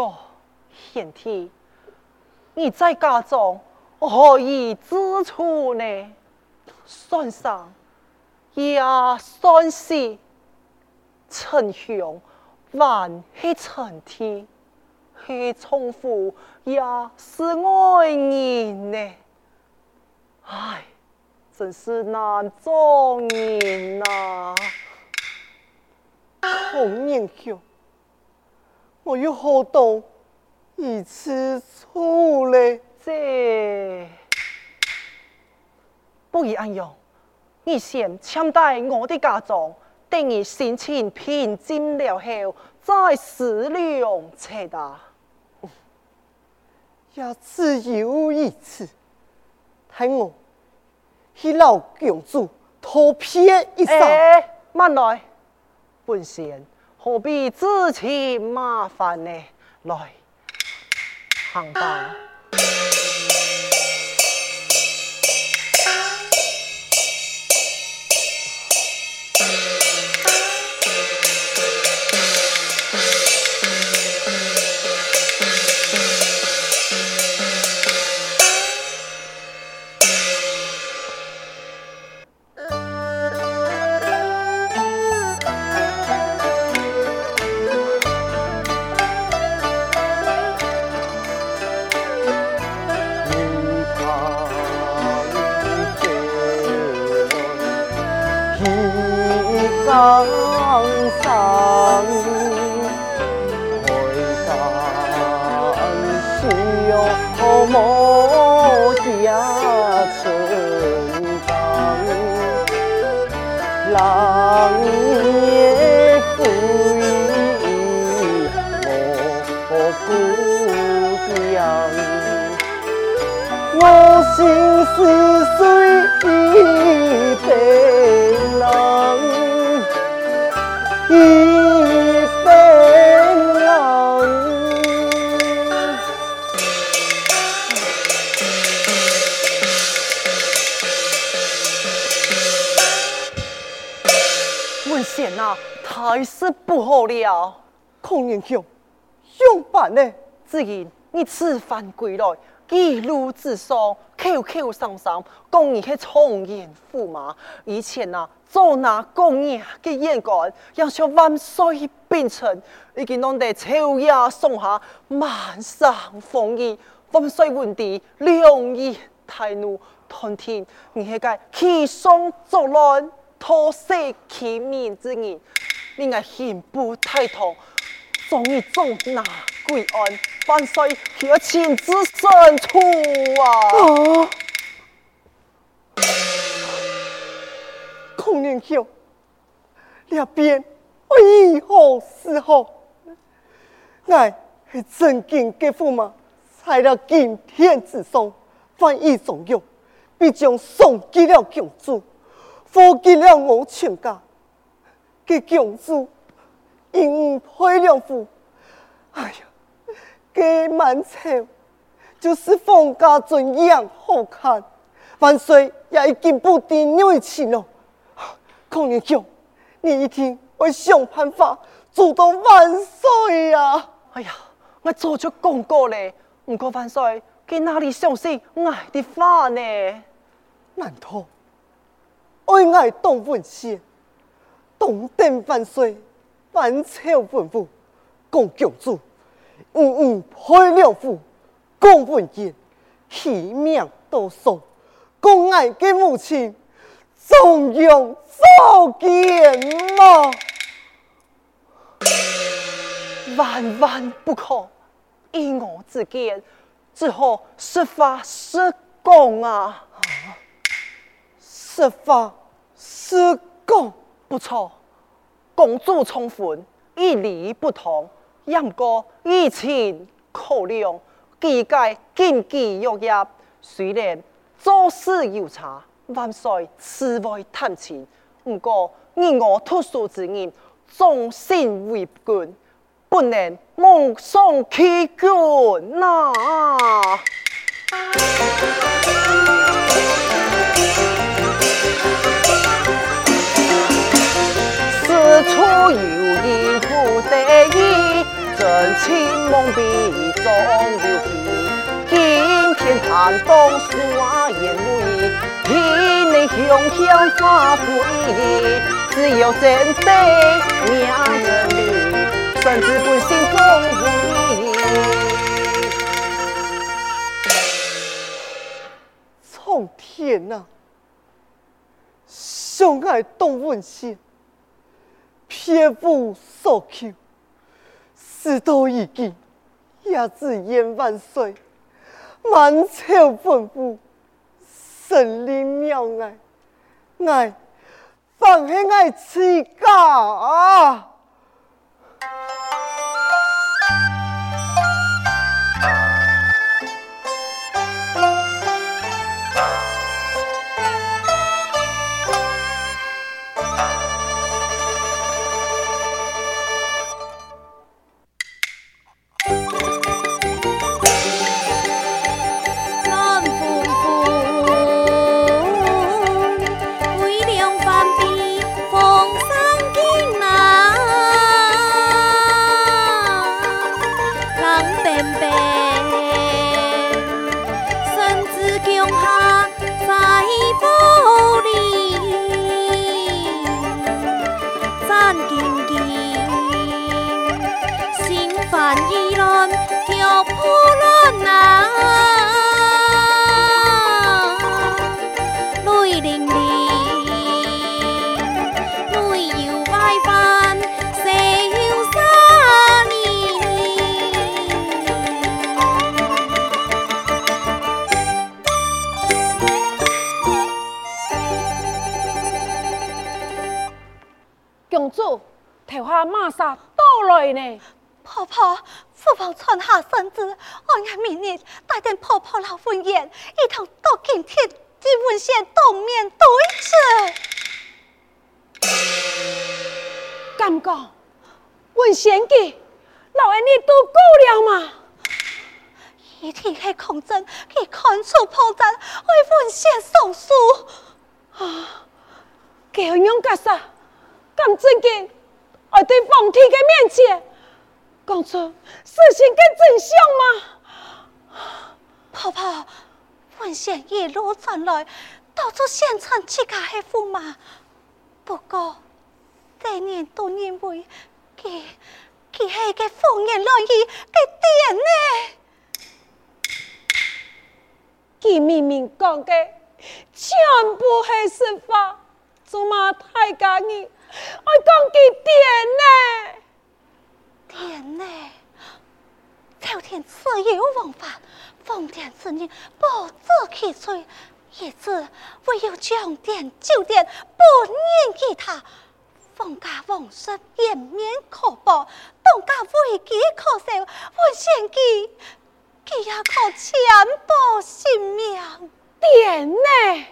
不过贤弟，你在家中何以自处呢？算上也算是称兄还是称弟，是从父也是爱人呢？唉，真是难做人呐！孔年兄，我有何当以此处嘞？这不宜安用，你先抢在我的家中，等你心情平静了后，再思量才得。也只有一次，待我去老公主托别一声。哎，慢来。本仙何必自寻麻烦呢？来，行吧。我心似文贤呐，太是不好了。孔年兄，怎办呢？只因你此番归来。一路之上，口口声声讲你去充言驸马，以前呐，做那公爷的眼光，要像万岁变成，已经弄得秋夜松下，满山风雨，万岁问帝，两翼大怒，吞天，你系个欺上作乱，拖死欺民之人，你系刑不太同，终于总拿归案。万岁，可亲之深处啊！孔年兄，两边为何是好？俺是真经给驸马，在了今天之上，翻译中用，必将送给了公主，福给了我全家。给公主因配良妇，哎呀！给满朝就是方家尊样好看，万岁也已经不敌女情了。孔年兄，你一定会想办法阻挡万岁呀！哎呀，我早就讲过了，不过万岁，给哪里相信我的话呢？难道爱爱当文献，东登万岁，万朝文武共共主。嗯嗯，配良妇，讲文言，起名多数，讲爱的母亲，中庸召见吗？万万不可！以我之见，只好设法施讲啊！实话实讲，不错。公主充分，一理不通，也不过以情可量，几届经济乐业，虽然做事有差，万岁慈爱探亲，不过以我特殊之人，忠心为君，不能妄送欺君呐！真情梦比中流皮。今天谈东耍烟雾，体内雄强发不已，只有真对名真理，甚至本性中无疑。苍天呐、啊，相爱动温馨。撇夫所求，事到如今，也只愿万岁，满朝文武，神灵妙爱，爱，放弃爱自家啊！婆婆，父王传下圣旨，我愿明日带点婆婆老婚宴，一同到今天金文县当面对质。敢讲文县记，老恩你都够了吗？一天黑空针，可以看出破绽，为文县上书。啊，这样干啥？敢正经？我对皇帝的面前讲出事情的真相吗？婆婆，文县一路传来，到处宣传自家的驸马。不过，这年都认为佢佢系个风言乱语的点呢？佢明明讲的全部系实话，做嘛太假意？我讲几点呢？点呢？朝廷自有王法，封建之人不知其罪，因此唯有将典就典，不念其他。封家王室颜面可保，东家危机可受，文献记，佢也可全部性命。点呢？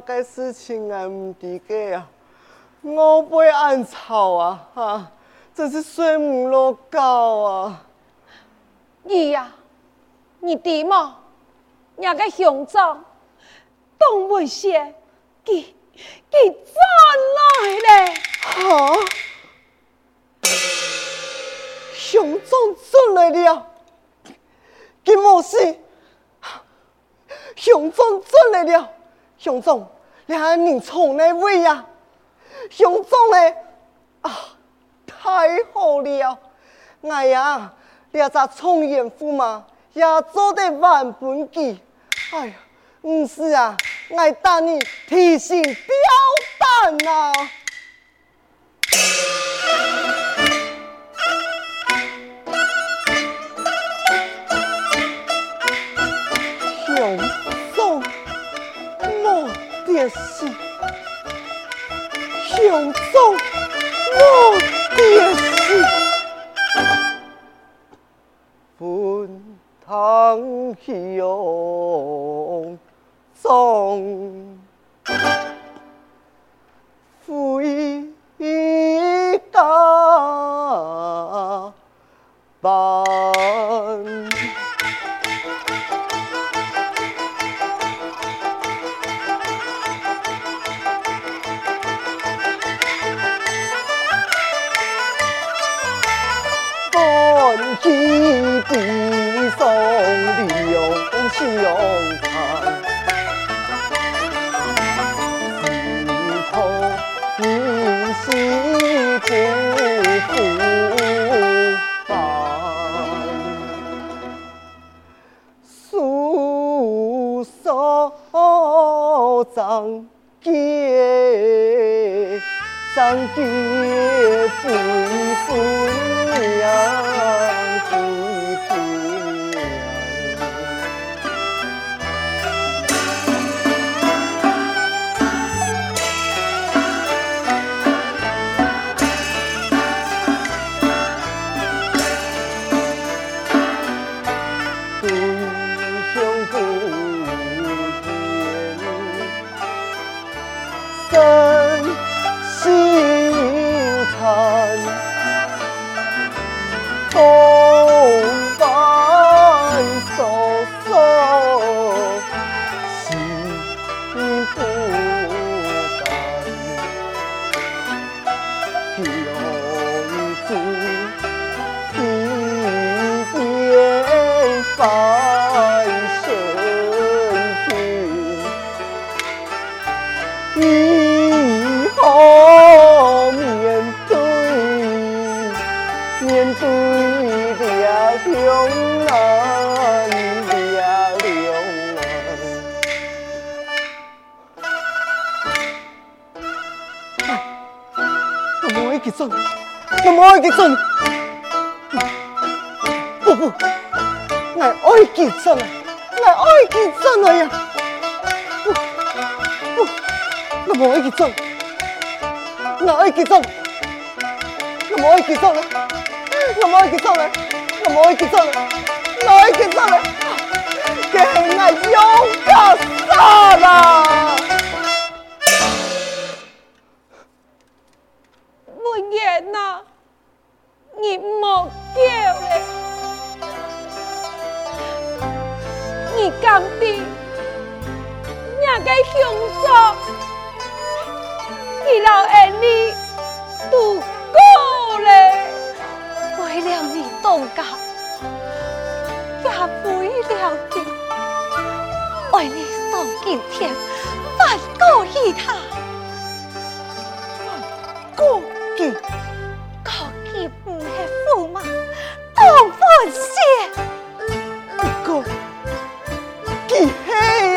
该事情俺唔知个啊？我不会暗吵啊！哈，真是睡唔落觉啊！你呀，你弟嘛，那个雄总。东文县，给给转来嘞！哈，雄总转来了，给莫事。雄总转来了，雄总，你还你从哪位呀？雄总嘞，啊，太好了！哎呀，你要咋充严馥嘛，也做得万分机。哎呀，不是啊。爱打你提心吊胆呐！胸膛心头一喜不复返素手流雄。我冇爱记真，不不，我爱记真，我爱记真啊呀！不不，我爱记真，我爱记真，我爱记真 了，我爱记真了，我爱记真了，我爱记真了，给我勇敢杀啦！你讲的那个雄总，你老爱你都过嘞，为了你东家，也为了你，为你送今天反过一趟，反过一。感谢，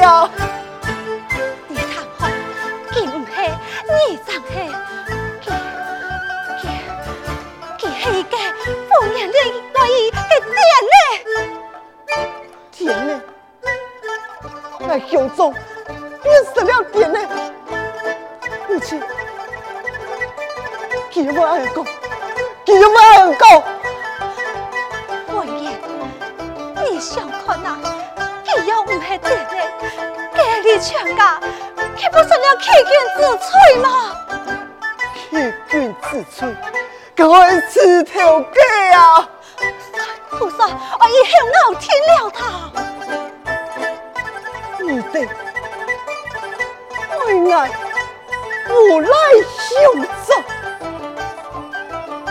你看好，记唔黑，你怎黑？记记记黑个丰年的来意的点呢？点呢？那雄总便失了电呢。母亲，给我二公，给我二公。文言，你想看呐？只要唔系爹爹，给你全家，岂不是了欺君之罪吗？欺君之罪，该是条计啊！菩萨，我以后我听了他。你的爱爱无赖雄壮，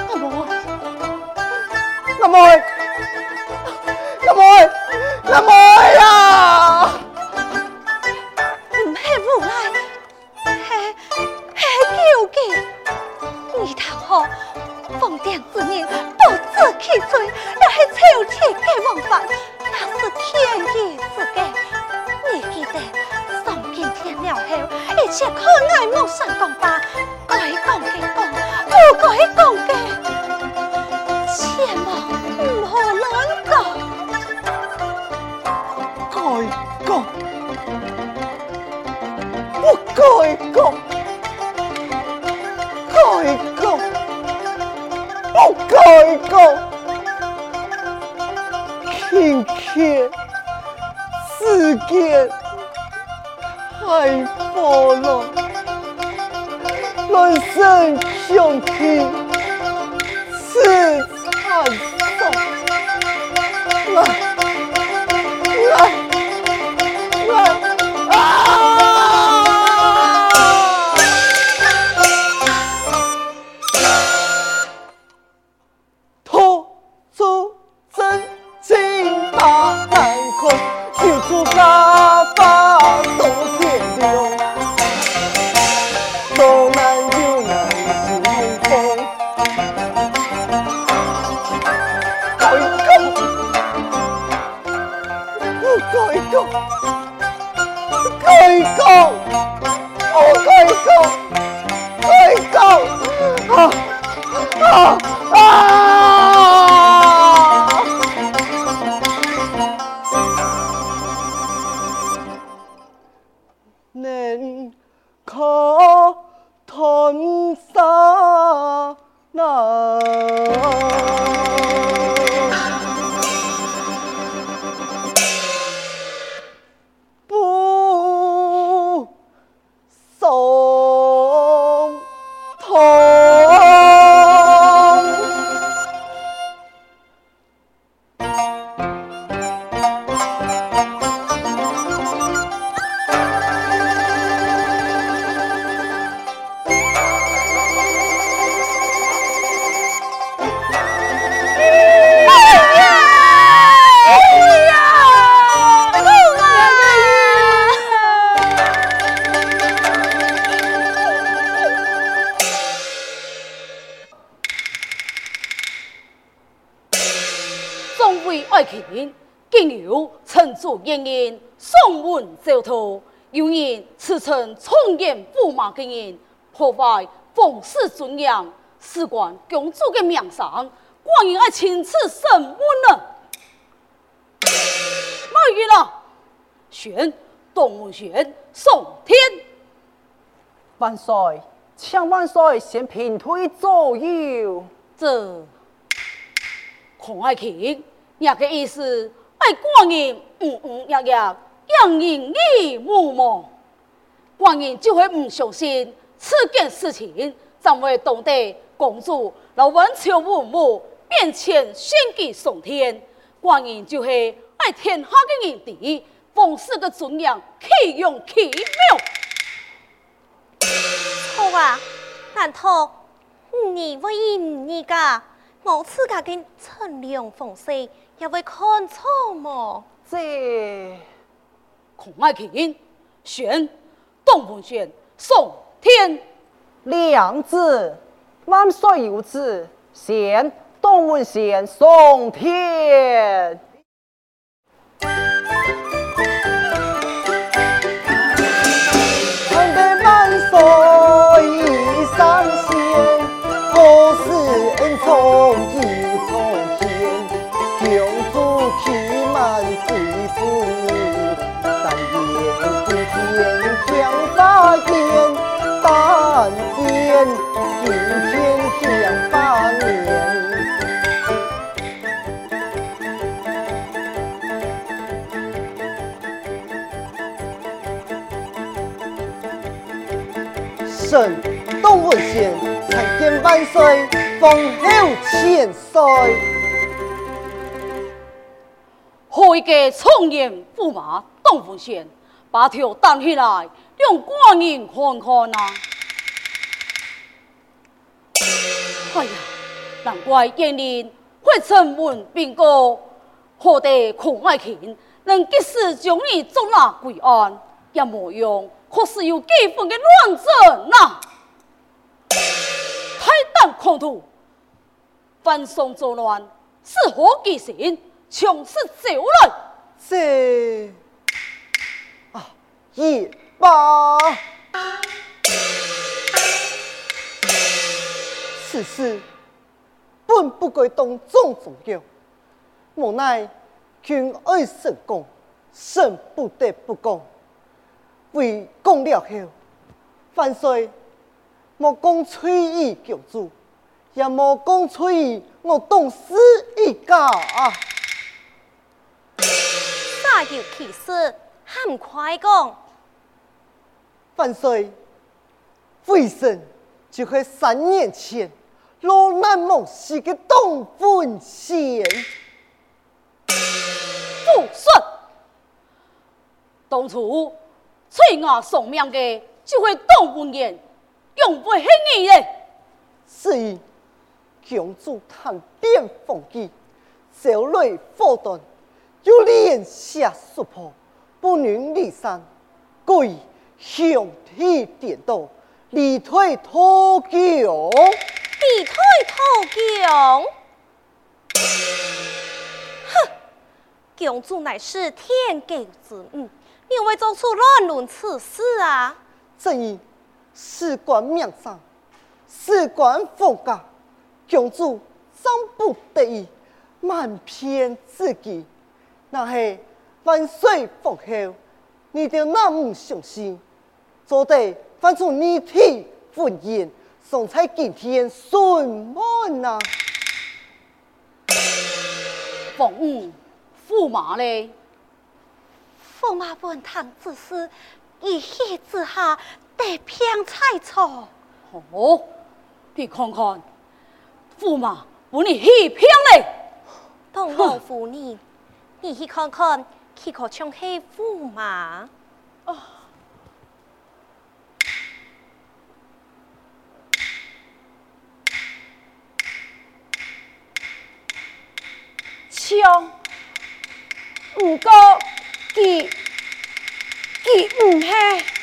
阿妹，阿妹，太破了，人生像戏是惨痛，来来。Go! Oh, go! 送文招讨，有人驰骋充言驸马的人，破坏皇室尊严，事关公主的名声，寡人要亲自审问呢。来人了，宣东吴宣送天。万岁，请万岁先平推左右。这孔爱卿，你个意思爱寡人嗯嗯呀呀，让人耳目目，寡人就会唔相信此件事情，怎会懂得公主老文求父母面前献计送天，官人就会爱天下的人地，奉氏的尊严岂用其妙？好啊，难道你为因你噶我自家跟陈良凤婿也会看错么？这孔爱琴选东风弦，宋天。两字，万岁有旨，宣东风弦，宋天。神董文贤参见万岁，封侯千岁。何一个聪明驸马董文贤，把头担起来，让官人看看啊！哎呀，难怪燕林会城门兵戈，何得孔爱卿能及时将你捉拿归案，也莫用，可是有几分的乱政呐！太胆狂徒，犯上作乱，是何其心？强势走来，这啊，也罢。此事本不该当众重要，无奈君爱神功，神不得不讲。为讲了后，万岁莫讲崔义公主，也莫讲崔义我董氏一家啊。有其事，很快讲。万岁，为甚就是三年前落难梦死的董文贤。不顺，当初催我送命的就会董文言，永不轻易的。是以公主谈变风纪，招来祸端。有连下说破，不能离散，故意向天点倒，力推土墙，力推土墙。哼，强主乃是天狗之女，你为做出乱伦此事啊？正义事关命丧，事关风家，公主真不得已，瞒骗自己。那是万岁封后，你就那么相信，做得翻出你的婚言，送在今天顺门呐。凤五驸马嘞，驸马本堂之事，一气之下得偏猜错。哦，你看看，驸马不你欺骗嘞，东王夫人。你去看看，去可唱黑驸马？哦，唱，不过，佢佢唔系。